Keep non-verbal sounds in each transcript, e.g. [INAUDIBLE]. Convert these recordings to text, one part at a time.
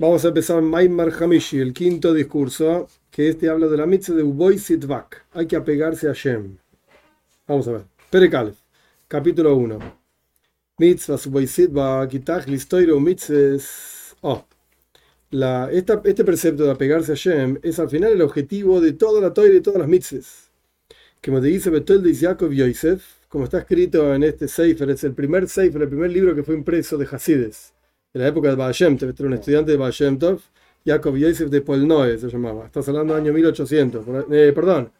Vamos a empezar Maimar Hamishi, el quinto discurso, que este habla de la mitzvah de Uboy Sitvak. Hay que apegarse a Shem. Vamos a ver. Perekalev, capítulo 1. Mitzvah Uboy Sitvak, Kitach, Listoiro, Mitzvahs. Oh. La, esta, este precepto de apegarse a Shem es al final el objetivo de toda la Torah y de todas las mitzvahs. Como te dice Betel de Jacob Yosef, como está escrito en este Sefer, es el primer Sefer, el primer libro que fue impreso de Hasides en la época de Baal Shem Tov, este era un estudiante de Baal Shem Tov, Jacob Yosef de Polnoe se llamaba. Estás hablando del año 1800, eh, perdón,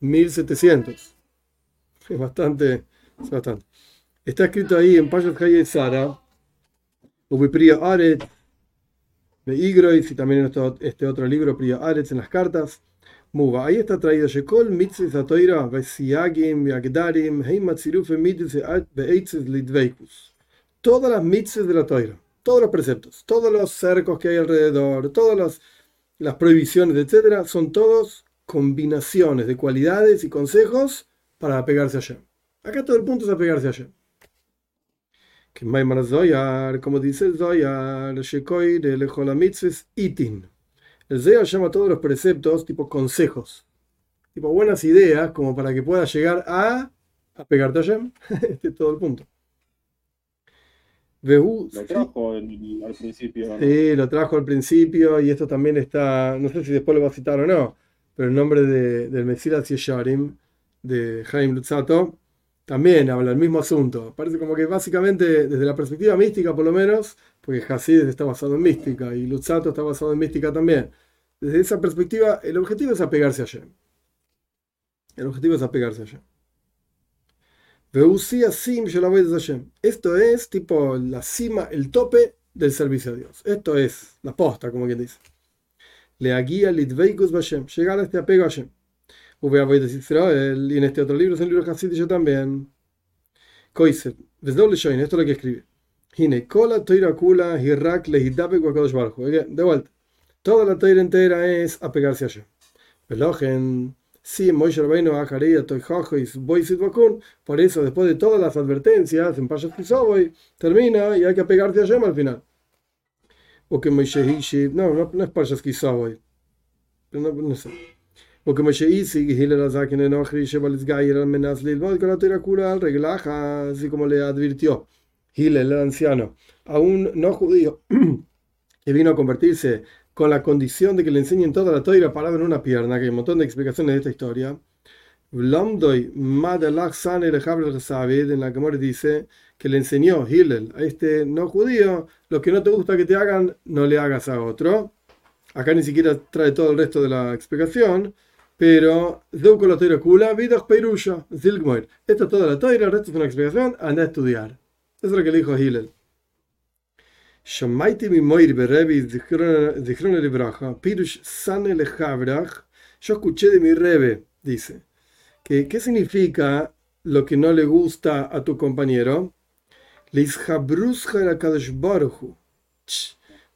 1700. Es bastante, es bastante. Está escrito ahí en Payat Hayet Sara, Ubipria Aret, de Igrois y también en este otro libro, Priya Aretz, en las cartas. Muba, ahí está traído Shekol mitzvah zatoira, Vesiagim, Yagdarim, Heimatzirufe mitzvah Beitzes Litveikus. Todas las mitzvahs de la Toira todos los preceptos, todos los cercos que hay alrededor, todas las, prohibiciones, etcétera, son todos combinaciones de cualidades y consejos para apegarse a Shem. Acá todo el punto es apegarse a Shem. Que Maimar Zoyar, como dice el Zoyar, Shekoy de Lejolamitzes Itin. El Zoyar llama todos los preceptos tipo consejos, tipo buenas ideas como para que puedas llegar a apegarte a Shem. [LAUGHS] este es todo el punto. Lo trajo al principio. Sí, lo trajo al principio y esto también está, no sé si después lo va a citar o no, pero el nombre de, del Mesilas Yesharim de Jaime Lutzato también habla el mismo asunto. Parece como que básicamente desde la perspectiva mística por lo menos, porque Hasid está basado en mística y Lutzato está basado en mística también. Desde esa perspectiva el objetivo es apegarse a Shem. El objetivo es apegarse a. Esto es tipo la cima, el tope del servicio a Dios. Esto es la posta, como quien dice. Le guía litveikus Bashem, llegar a este apego a Hashem. Y en este otro libro, es el libro Hasid, yo también. Koiser, esto es lo que escribe. Hine, kola toira kula, hirak. De vuelta. Toda la toira entera es apegarse a Hashem. Velogen. Sí, Moshe Rabbeinu por eso después de todas las advertencias en Pashas Kisoboy, termina y hay que pegarse a Yem al final. O que Moshe no, no, no es Pashas Kisoboy, no, no sé. O que Moshe Isig, Hillel Azakin Enochri, Shebal Gair, Almenaz Lilbod, con la Torah Kura al reglaja, así como le advirtió Hillel, el anciano, a un no judío [CLEARS THROAT] que vino a convertirse con la condición de que le enseñen toda la toira parada en una pierna, que hay un montón de explicaciones de esta historia. En la que dice que le enseñó Hillel a este no judío, lo que no te gusta que te hagan, no le hagas a otro. Acá ni siquiera trae todo el resto de la explicación, pero esto es toda la toira, el resto es una explicación, anda a estudiar. Eso es lo que le dijo Hillel. Shamaiti mi moir berebi zichron braja, pirush sane lechavrach. Yo escuché de mi rebe, dice, que ¿qué significa lo que no le gusta a tu compañero?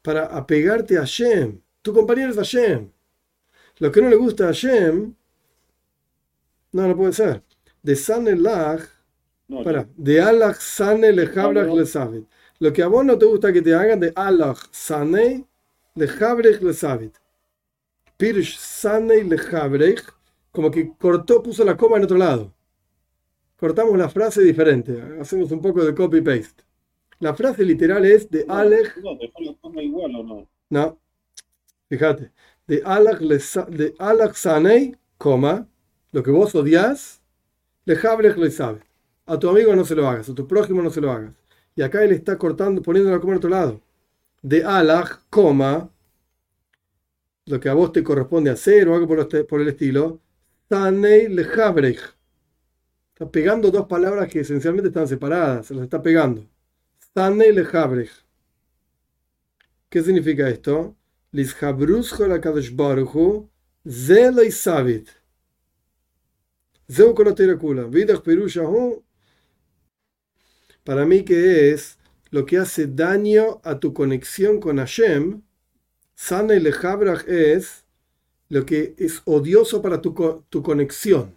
Para apegarte a Hashem. Tu compañero es Hashem. Lo que no le gusta a Hashem, no, no puede ser. De sane lach, para, de alach sane lechavrach le lo que a vos no te gusta que te hagan de Allah Sanei le Jabrech le Sabit. Pirsh Sanei le Jabrech, como que cortó, puso la coma en otro lado. Cortamos la frase diferente, hacemos un poco de copy-paste. La frase literal es de Alech. No, dejó la coma igual o no. No, fíjate. De Allah, de Allah Sanei, coma, lo que vos odias, le Jabrech le Sabit. A tu amigo no se lo hagas, a tu prójimo no se lo hagas. Y acá él está cortando, poniendo la coma en otro lado. De alaj, coma, lo que a vos te corresponde hacer o algo por, este, el estilo. Tanei lejabrech. Está pegando dos palabras que esencialmente están separadas, se las está pegando. Tanei lejabrech. ¿Qué significa esto? Lishabrusjo la kadosh baruchu, zelo y sabit. Zeu kula. Vidach perushahu para mí que es lo que hace daño a tu conexión con Hashem, sana y lejabrach es lo que es odioso para tu, tu conexión.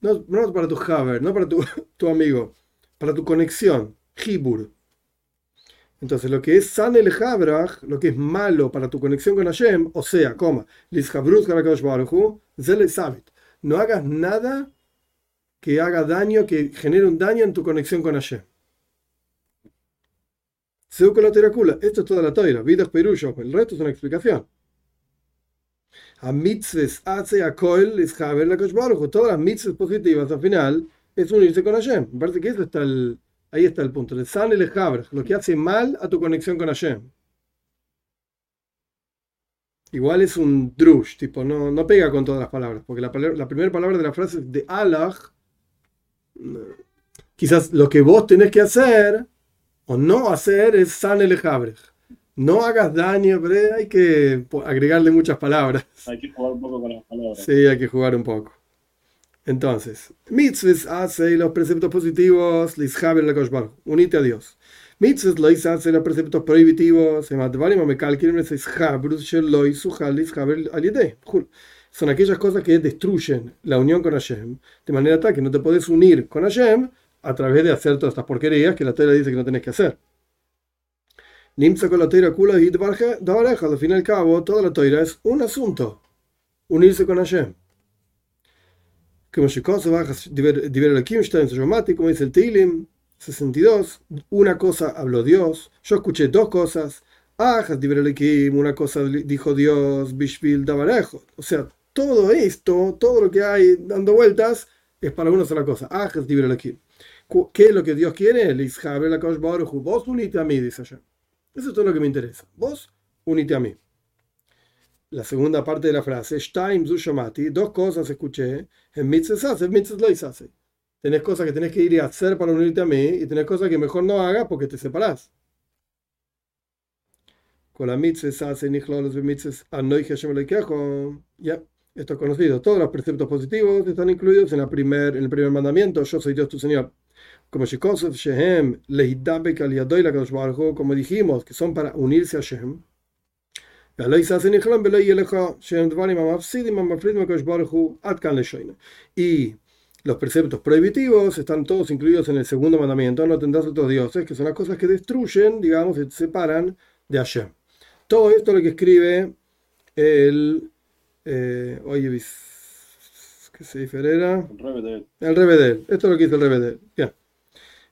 No, no, para tu haber, no para tu, [LAUGHS] tu, amigo, para tu conexión, hibur. Entonces, lo que es san el Habrach, lo que es malo para tu conexión con Hashem, o sea, coma, no hagas nada que haga daño, que genere un daño en tu conexión con Hashem. Esto es toda la toira, vidas perullos, el resto es una explicación. A mitzvahs hace a koil es haber la Todas las mitzvahs positivas al final es unirse con Hashem. Me parece que eso está el, Ahí está el punto. De San el lo que hace mal a tu conexión con Hashem. Igual es un drush, tipo, no, no pega con todas las palabras, porque la, la primera palabra de la frase es de Allah. Quizás lo que vos tenés que hacer o no hacer es san el No hagas daño, pero hay que agregarle muchas palabras. Hay que jugar un poco con las palabras. Sí, hay que jugar un poco. Entonces, mitzvahs hace los preceptos positivos, la koshbar, unite a Dios. Mitzvahs lo hace los preceptos prohibitivos, son aquellas cosas que destruyen la unión con Hashem, de manera tal que no te puedes unir con Hashem a través de hacer todas estas porquerías que la Torah dice que no tenés que hacer. Nimsa con la Torah kula y al fin y al cabo, toda la Torah es un asunto, unirse con Hashem como dice el Tilim 62, una cosa habló Dios, yo escuché dos cosas, una cosa dijo Dios, Bishvil Davarejo. O sea, todo esto, todo lo que hay dando vueltas, es para una sola cosa. ¿Qué es lo que Dios quiere? Vos unite a mí, dice allá. Eso es todo lo que me interesa. Vos unite a mí la segunda parte de la frase, dos cosas escuché, en Tenés cosas que tenés que ir a hacer para unirte a mí y tenés cosas que mejor no hagas porque te separás. Con la ya, esto es conocido. Todos los preceptos positivos están incluidos en, la primer, en el primer mandamiento, yo soy Dios tu Señor. Como como dijimos, que son para unirse a Shem. Y los preceptos prohibitivos están todos incluidos en el segundo mandamiento, no tendrás otros dioses, que son las cosas que destruyen, digamos, y te separan de Hashem. Todo esto es lo que escribe el... Eh, oye, ¿qué se diferera? El Rebedel. Esto es lo que dice el Rebedel. Bien.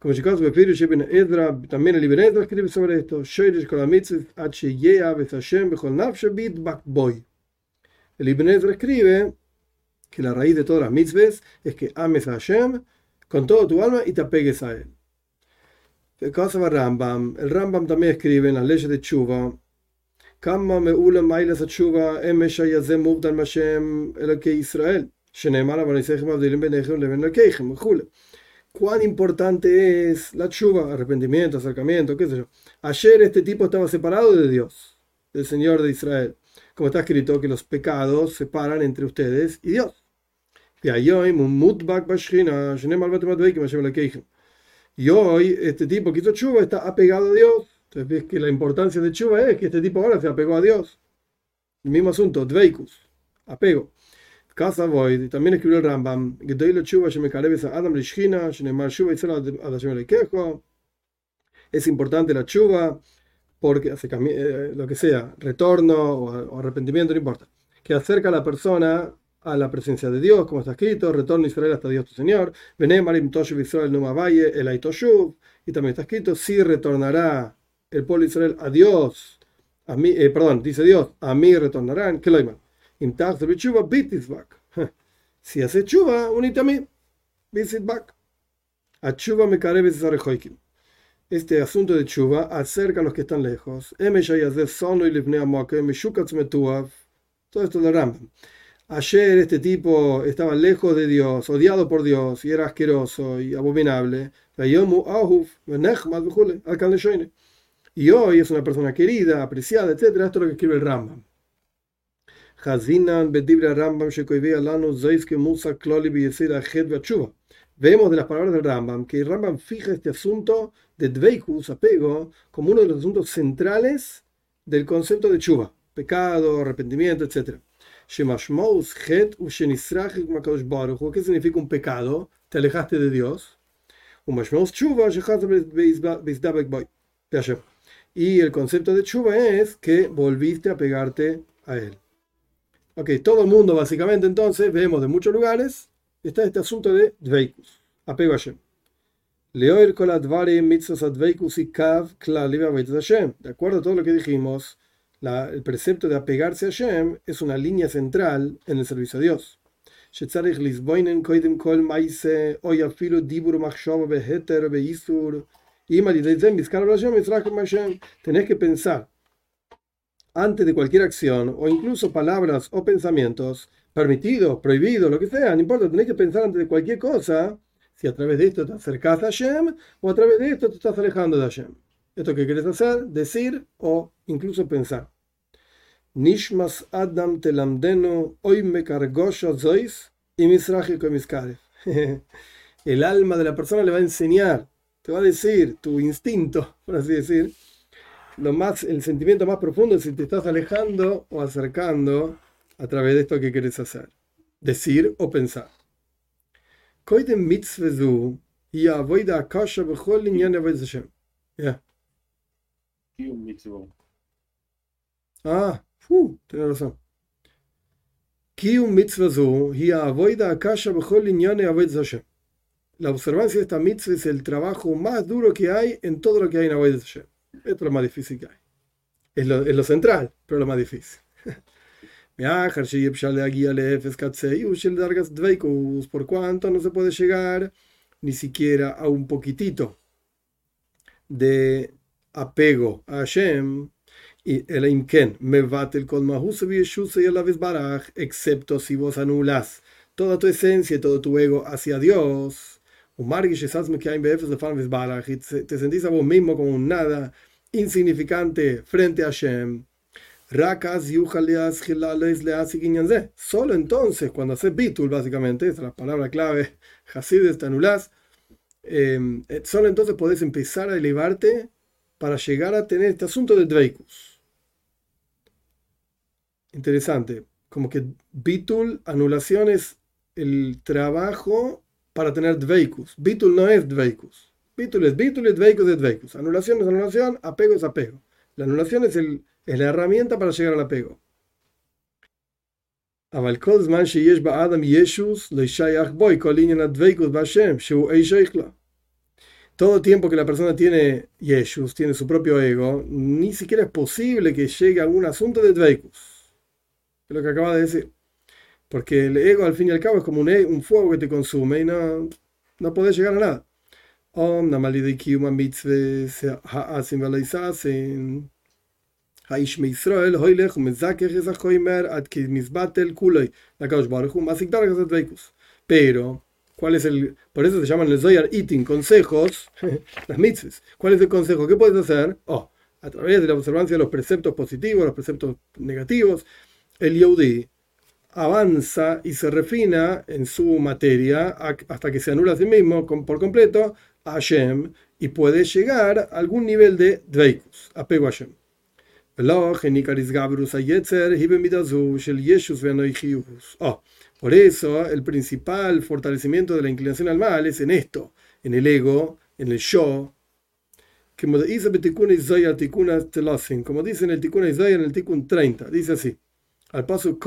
כמו שכל זה בפירוש שבן עזרא, תאמין לי בן עזרא, כתיב בסבלתו, שרש כל המצווה עד שיאהב את השם בכל נפשו בידבק בוי. Libn Ezra escribe que la raíz de todas las mitzvahs es que ames a Hashem con todo tu alma y te apegues a él. El caso de Rambam, el Rambam también escribe en las leyes de Chuva, כמה מעולה מיילס התשובה אמש היזם מובדל מהשם אלוקי ישראל שנאמר אבל ניסיכם מבדילים ביניכם לבין אלוקיכם וכולי cuán importante es la chuva, arrepentimiento, acercamiento, qué sé yo. Ayer este tipo estaba separado de Dios, del Señor de Israel. Como está escrito que los pecados separan entre ustedes y Dios. Y hoy este tipo que hizo chuva está apegado a Dios. Entonces ves que la importancia de chuva es que este tipo ahora se apegó a Dios. El mismo asunto, dveikus, apego. Casa Void, también escribió el Rambam, es importante la chuva, porque hace eh, lo que sea, retorno o, arrepentimiento, no importa, que acerca a la persona a la presencia de Dios, como está escrito, retorno Israel hasta Dios tu Señor, Marim Toshuv Israel el y también está escrito, si retornará el pueblo de Israel a Dios, a mí, eh, perdón, dice Dios, a mí retornarán, que lo Si hace chuva, unite a mí. Back. A chuva me Este asunto de chuva acerca a los que están lejos. Todo esto de Rambam. ayer este tipo estaba lejos de Dios, odiado por Dios, y era asqueroso y abominable. Y hoy es una persona querida, apreciada, etc. Esto es lo que escribe el Rambam. Vemos de las palabras del Rambam que Rambam fija este asunto de Dveikus, apego, como uno de los asuntos centrales del concepto de Chuba, pecado, arrepentimiento, etc. ¿Qué significa un pecado? Te alejaste de Dios. Y el concepto de chuva es que volviste a pegarte a él. Ok, todo el mundo básicamente entonces vemos de muchos lugares está este asunto de Dveikus, apego a Hashem. Leoir y kav De acuerdo a todo lo que dijimos, el precepto de apegarse a Hashem es una línea central en el servicio a Dios. Tenés que pensar antes de cualquier acción, o incluso palabras o pensamientos, permitidos, prohibidos, lo que sea, no importa, tenés que pensar antes de cualquier cosa, si a través de esto te acercas a Hashem o a través de esto te estás alejando de Hashem. Esto que quieres hacer, decir o incluso pensar. Nishmas Adam telamdenu hoy me zois y [LAUGHS] El alma de la persona le va a enseñar, te va a decir, tu instinto, por así decir, lo más, el sentimiento más profundo es si te estás alejando o acercando a través de esto que quieres hacer, decir o pensar. y akasha Ah, uh, tiene razón. La observancia de esta mitzvah es el trabajo más duro que hay en todo lo que hay en Avodah Hashem. Esto es lo más difícil que hay. Es lo, es lo central, pero lo más difícil. por cuanto no se puede llegar ni siquiera a un poquitito de apego a Hashem y el imken me el excepto si vos anulas toda tu esencia y todo tu ego hacia Dios y te sentís a vos mismo como un nada insignificante frente a Hashem Solo entonces, cuando haces bitul, básicamente, es la palabra clave, [LAUGHS] Hasides Tanulas, em, eh, solo entonces podés empezar a elevarte para llegar a tener este asunto de Dveikus. Interesante, como que bitul, anulación es el trabajo para tener Dveikus. Bitul no es Dveikus. Es Dveikus es. Anulación es anulación, apego es apego. La anulación es la herramienta para llegar al apego. Todo tiempo que la persona tiene Yeshus, tiene su propio ego, ni siquiera es posible que llegue a un asunto de Dveikus. Es lo que acaba de decir. Porque el ego, al fin y al cabo, es como un, e, fuego que te consume y no, no podés llegar a nada. Om האיש מישראל, הוילך ומזכך את החומר עד כי מזבטל כולוי לקדוש ברוך הוא, más דרגת הדבקוס. Pero, ¿cuál es el...? Por eso se llaman el Zoyar Eating, consejos, [LAUGHS] las mitzvahs. ¿Cuál es el consejo? ¿Qué puedes hacer? Oh, a través de la observancia de los preceptos positivos, los preceptos negativos, el Yehudi avanza y se refina en su materia hasta que se anula a sí mismo por completo a Hashem y puede llegar a algún nivel de Dveikus, apego a Hashem. Oh, por eso el principal fortalecimiento de la inclinación al mal es en esto, en el ego, en el yo. Como dice en el Tikkun en el Tikkun 30, dice así, al paso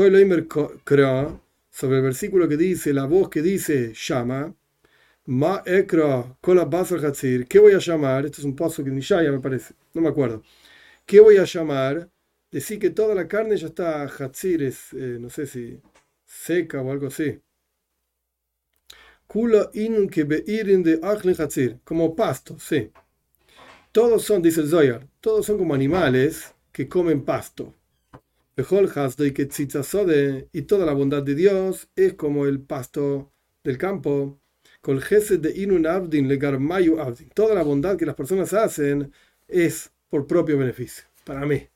sobre el versículo que dice, la voz que dice, llama, Ma ekra ¿qué voy a llamar? Esto es un paso que ni ya me parece, no me acuerdo. ¿Qué voy a llamar? Decir que toda la carne ya está hatzir, eh, no sé si seca o algo así. Kula in que de hatzir, como pasto, sí. Todos son, dice el Zoyar, todos son como animales que comen pasto. Y toda la bondad de Dios es como el pasto del campo. De inun abdin legar mayu abdin. Toda la bondad que las personas hacen es por propio beneficio, para mí.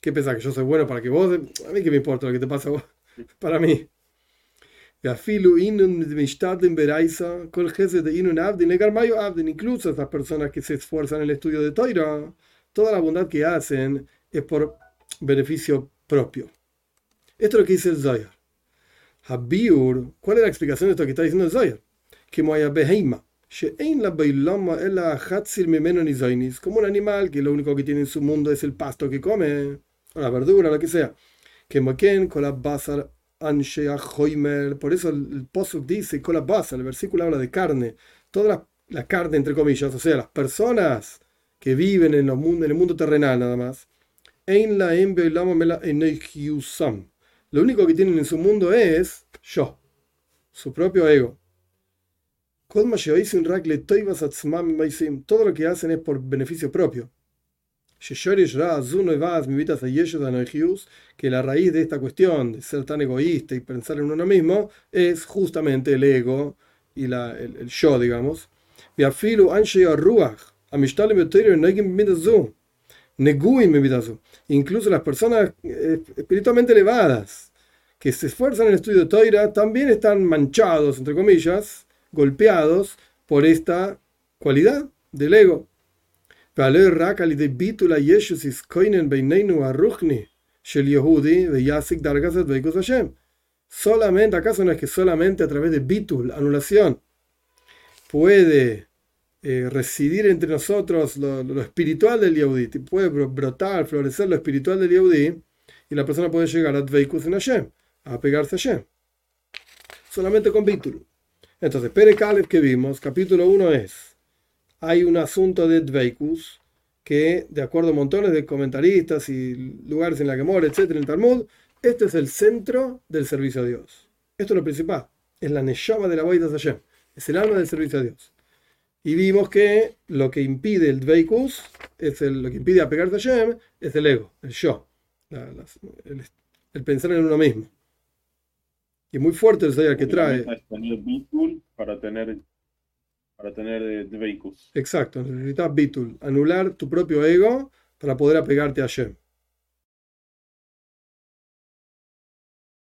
¿Qué pensás? ¿Que yo soy bueno para que vos? A mí qué me importa lo que te pasa a vos. [LAUGHS] Para mí. Incluso esas personas que se esfuerzan en el estudio de Toira, toda la bondad que hacen es por beneficio propio. Esto es lo que dice el Zohar. Habiur, ¿cuál es la explicación de esto que está diciendo el Zohar? Que Moya Beheima, como un animal que lo único que tiene en su mundo es el pasto que come, la verdura, lo que sea. Que Moken con la Basar por eso el Posuk dice, con la basa, el versículo habla de carne, toda la, carne, entre comillas, o sea, las personas que viven en, en el mundo terrenal nada más, lo único que tienen en su mundo es yo, su propio ego. Todo lo que hacen es por beneficio propio. Que la raíz de esta cuestión de ser tan egoísta y pensar en uno mismo es justamente el ego y la, el, yo, digamos. Incluso las personas eh, espiritualmente elevadas que se esfuerzan en el estudio de Toira también están manchados, entre comillas, golpeados por esta cualidad del ego. Solamente, ¿acaso no es que solamente a través de bitul, anulación, puede eh, residir entre nosotros lo, espiritual del Yehudi, puede brotar, florecer lo espiritual del Yehudi, y la persona puede llegar a Dveikus en Hashem, a pegarse a Hashem. Solamente con bitul. Entonces, Pere que vimos, capítulo 1 es hay un asunto de Dveikus que, de acuerdo a montones de comentaristas y lugares en la que mora, etcétera, en el Talmud, este es el centro del servicio a Dios. Esto es lo principal. Es la Neshama de la Boida Hashem. Es el alma del servicio a Dios. Y vimos que lo que impide el Dveikus, es lo que impide apegarse a es el ego, el yo, el, pensar en uno mismo. Y muy fuerte el que trae. Para tener para tener Exacto, necesitas bitul, anular tu propio ego para poder apegarte a Shem.